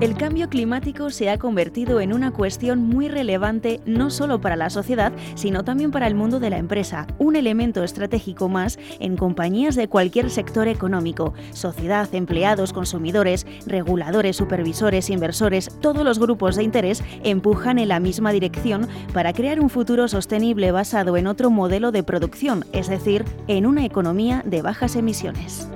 El cambio climático se ha convertido en una cuestión muy relevante no solo para la sociedad, sino también para el mundo de la empresa, un elemento estratégico más en compañías de cualquier sector económico, sociedad, empleados, consumidores, reguladores, supervisores, inversores, todos los grupos de interés empujan en la misma dirección para crear un futuro sostenible basado en otro modelo de producción, es decir, en una economía de bajas emisiones.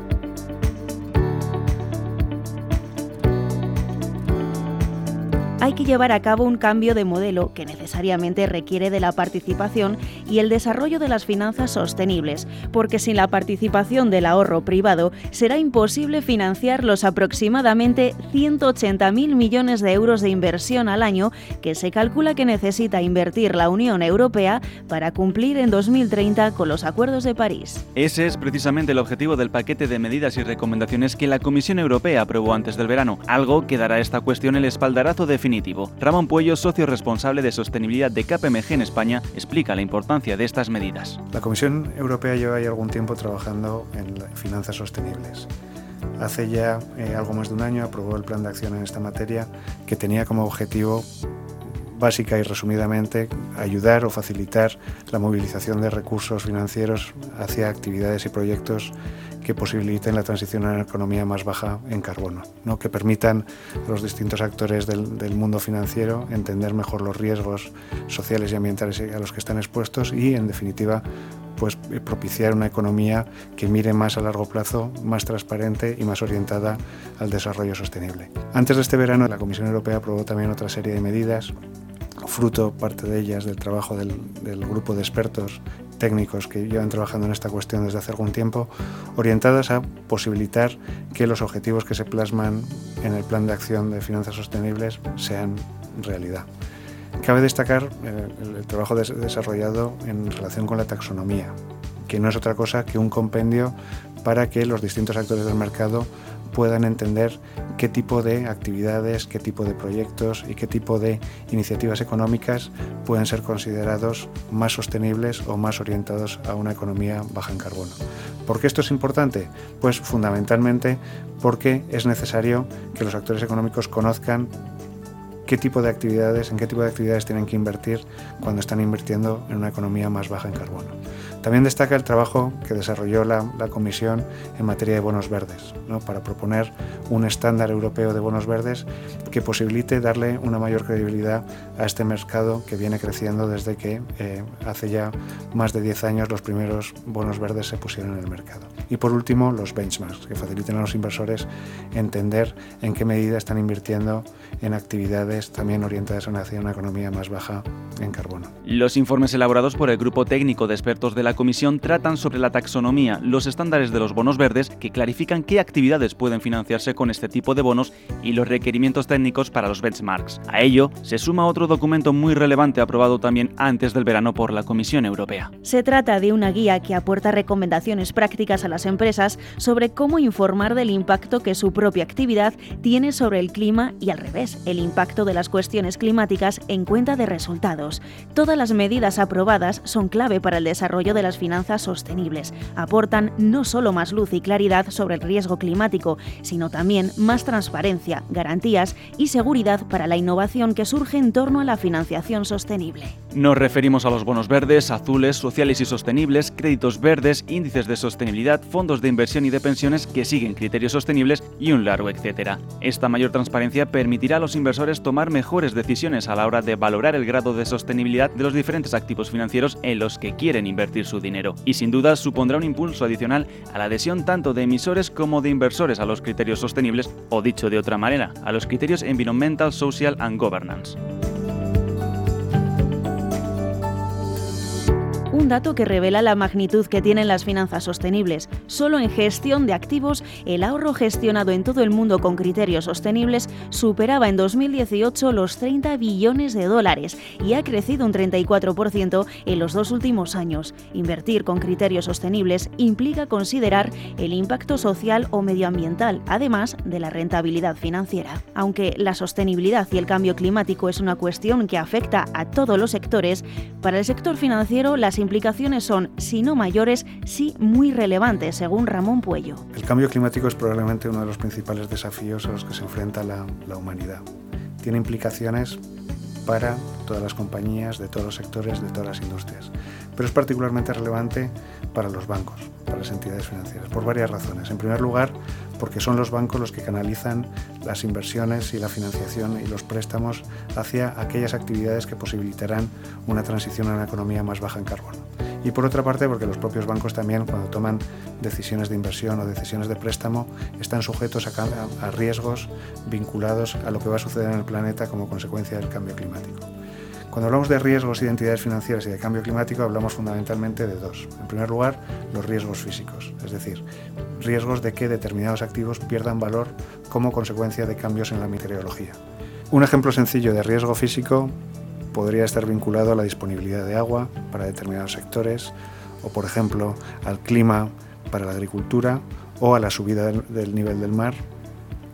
Hay que llevar a cabo un cambio de modelo que necesariamente requiere de la participación y el desarrollo de las finanzas sostenibles, porque sin la participación del ahorro privado será imposible financiar los aproximadamente 180.000 millones de euros de inversión al año que se calcula que necesita invertir la Unión Europea para cumplir en 2030 con los acuerdos de París. Ese es precisamente el objetivo del paquete de medidas y recomendaciones que la Comisión Europea aprobó antes del verano, algo que dará a esta cuestión el espaldarazo definitivo Ramón Puello, socio responsable de sostenibilidad de KPMG en España, explica la importancia de estas medidas. La Comisión Europea lleva ya algún tiempo trabajando en finanzas sostenibles. Hace ya eh, algo más de un año aprobó el plan de acción en esta materia que tenía como objetivo básica y resumidamente ayudar o facilitar la movilización de recursos financieros hacia actividades y proyectos que posibiliten la transición a una economía más baja en carbono, ¿no? que permitan a los distintos actores del, mundo financiero entender mejor los riesgos sociales y ambientales a los que están expuestos y, en definitiva, pues, propiciar una economía que mire más a largo plazo, más transparente y más orientada al desarrollo sostenible. Antes de este verano, la Comisión Europea aprobó también otra serie de medidas fruto parte de ellas del trabajo del, grupo de expertos técnicos que llevan trabajando en esta cuestión desde hace algún tiempo, orientadas a posibilitar que los objetivos que se plasman en el plan de acción de finanzas sostenibles sean realidad. Cabe destacar el, el trabajo des desarrollado en relación con la taxonomía, que no es otra cosa que un compendio para que los distintos actores del mercado puedan entender qué tipo de actividades, qué tipo de proyectos y qué tipo de iniciativas económicas pueden ser considerados más sostenibles o más orientados a una economía baja en carbono. ¿Por qué esto es importante? Pues fundamentalmente porque es necesario que los actores económicos conozcan qué tipo de actividades, en qué tipo de actividades tienen que invertir cuando están invirtiendo en una economía más baja en carbono. También destaca el trabajo que desarrolló la, Comisión en materia de bonos verdes, ¿no? para proponer un estándar europeo de bonos verdes que posibilite darle una mayor credibilidad a este mercado que viene creciendo desde que eh, hace ya más de 10 años los primeros bonos verdes se pusieron en el mercado. Y por último, los benchmarks, que faciliten a los inversores entender en qué medida están invirtiendo en actividades también orientadas hacia una economía más baja en carbono. Los informes elaborados por el Grupo Técnico de Expertos de la Comisión tratan sobre la taxonomía, los estándares de los bonos verdes que clarifican qué actividades pueden financiarse con este tipo de bonos y los requerimientos técnicos para los benchmarks. A ello se suma otro documento muy relevante aprobado también antes del verano por la Comisión Europea. Se trata de una guía que aporta recomendaciones prácticas a las empresas sobre cómo informar del impacto que su propia actividad tiene sobre el clima y al revés, el impacto de las cuestiones climáticas en cuenta de resultados. Todas las medidas aprobadas son clave para el desarrollo de las finanzas sostenibles. Aportan no solo más luz y claridad sobre el riesgo climático, sino también más transparencia, garantías y seguridad para la innovación que surge en torno a la financiación sostenible. Nos referimos a los bonos verdes, azules, sociales y sostenibles, créditos verdes, índices de sostenibilidad, fondos de inversión y de pensiones que siguen criterios sostenibles y un largo etcétera. Esta mayor transparencia permitirá a los inversores tomar mejores decisiones a la hora de valorar el grado de sostenibilidad de los diferentes activos financieros en los que quieren invertir su dinero. Y sin duda supondrá un impulso adicional a la adhesión tanto de emisores como de inversores a los criterios sostenibles o dicho de otra manera, a los criterios Environmental, Social and Governance. Un dato que revela la magnitud que tienen las finanzas sostenibles. Solo en gestión de activos, el ahorro gestionado en todo el mundo con criterios sostenibles superaba en 2018 los 30 billones de dólares y ha crecido un 34% en los dos últimos años. Invertir con criterios sostenibles implica considerar el impacto social o medioambiental, además de la rentabilidad financiera. Aunque la sostenibilidad y el cambio climático es una cuestión que afecta a todos los sectores, para el sector financiero las implicaciones son, si no mayores, sí muy relevantes, según Ramón Puello. El cambio climático es probablemente uno de los principales desafíos a los que se enfrenta la, la humanidad. Tiene implicaciones para todas las compañías, de todos los sectores, de todas las industrias. Pero es particularmente relevante para los bancos, para las entidades financieras, por varias razones. En primer lugar, porque son los bancos los que canalizan las inversiones y la financiación y los préstamos hacia aquellas actividades que posibilitarán una transición a una economía más baja en carbono. Y por otra parte, porque los propios bancos también, cuando toman decisiones de inversión o decisiones de préstamo, están sujetos a, a riesgos vinculados a lo que va a suceder en el planeta como consecuencia del cambio climático. Cuando hablamos de riesgos, identidades financieras y de cambio climático, hablamos fundamentalmente de dos. En primer lugar, los riesgos físicos, es decir, riesgos de que determinados activos pierdan valor como consecuencia de cambios en la meteorología. Un ejemplo sencillo de riesgo físico podría estar vinculado a la disponibilidad de agua para determinados sectores o, por ejemplo, al clima para la agricultura o a la subida del nivel del mar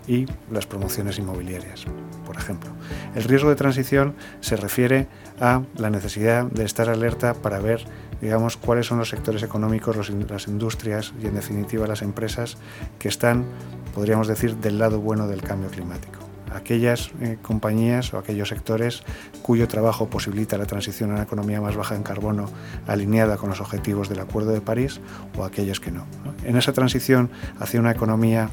y las promociones inmobiliarias, por ejemplo. El riesgo de transición se refiere a la necesidad de estar alerta para ver digamos, cuáles son los sectores económicos, las industrias y, en definitiva, las empresas que están, podríamos decir, del lado bueno del cambio climático. Aquellas eh, compañías o aquellos sectores cuyo trabajo posibilita la transición a una economía más baja en carbono alineada con los objetivos del Acuerdo de París o aquellos que no. En esa transición hacia una economía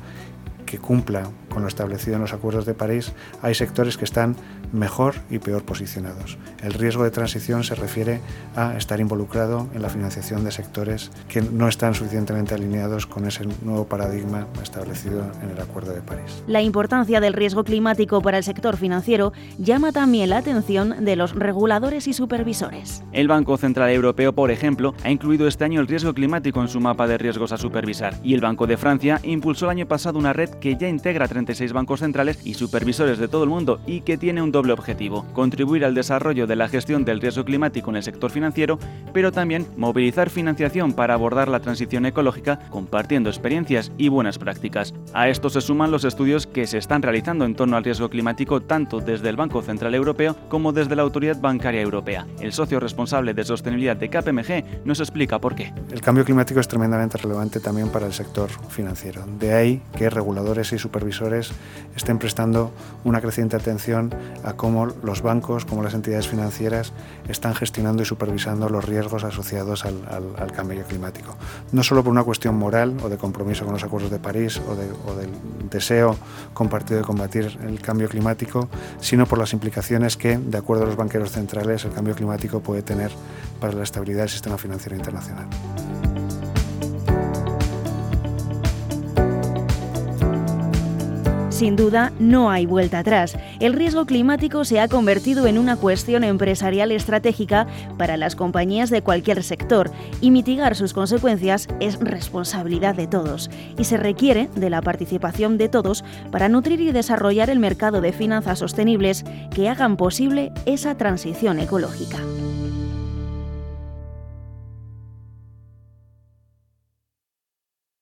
que cumpla con lo establecido en los acuerdos de París, hay sectores que están mejor y peor posicionados. El riesgo de transición se refiere a estar involucrado en la financiación de sectores que no están suficientemente alineados con ese nuevo paradigma establecido en el Acuerdo de París. La importancia del riesgo climático para el sector financiero llama también la atención de los reguladores y supervisores. El Banco Central Europeo, por ejemplo, ha incluido este año el riesgo climático en su mapa de riesgos a supervisar y el Banco de Francia impulsó el año pasado una red que ya integra 36 bancos centrales y supervisores de todo el mundo y que tiene un doble objetivo, contribuir al desarrollo de la gestión del riesgo climático en el sector financiero, pero también movilizar financiación para abordar la transición ecológica compartiendo experiencias y buenas prácticas. A esto se suman los estudios que se están realizando en torno al riesgo climático tanto desde el Banco Central Europeo como desde la Autoridad Bancaria Europea. El socio responsable de sostenibilidad de KPMG nos explica por qué. El cambio climático es tremendamente relevante también para el sector financiero. De ahí que reguladores y supervisores estén prestando una creciente atención a cómo los bancos, como las entidades financieras, están gestionando y supervisando los riesgos asociados al, cambio climático. No solo por una cuestión moral o de compromiso con los acuerdos de París o, o del deseo compartido de combatir el cambio climático, sino por las implicaciones que, de acuerdo a los banqueros centrales, el cambio climático puede tener para la estabilidad del sistema financiero internacional. Sin duda, no hay vuelta atrás. El riesgo climático se ha convertido en una cuestión empresarial estratégica para las compañías de cualquier sector y mitigar sus consecuencias es responsabilidad de todos y se requiere de la participación de todos para nutrir y desarrollar el mercado de finanzas sostenibles que hagan posible esa transición ecológica.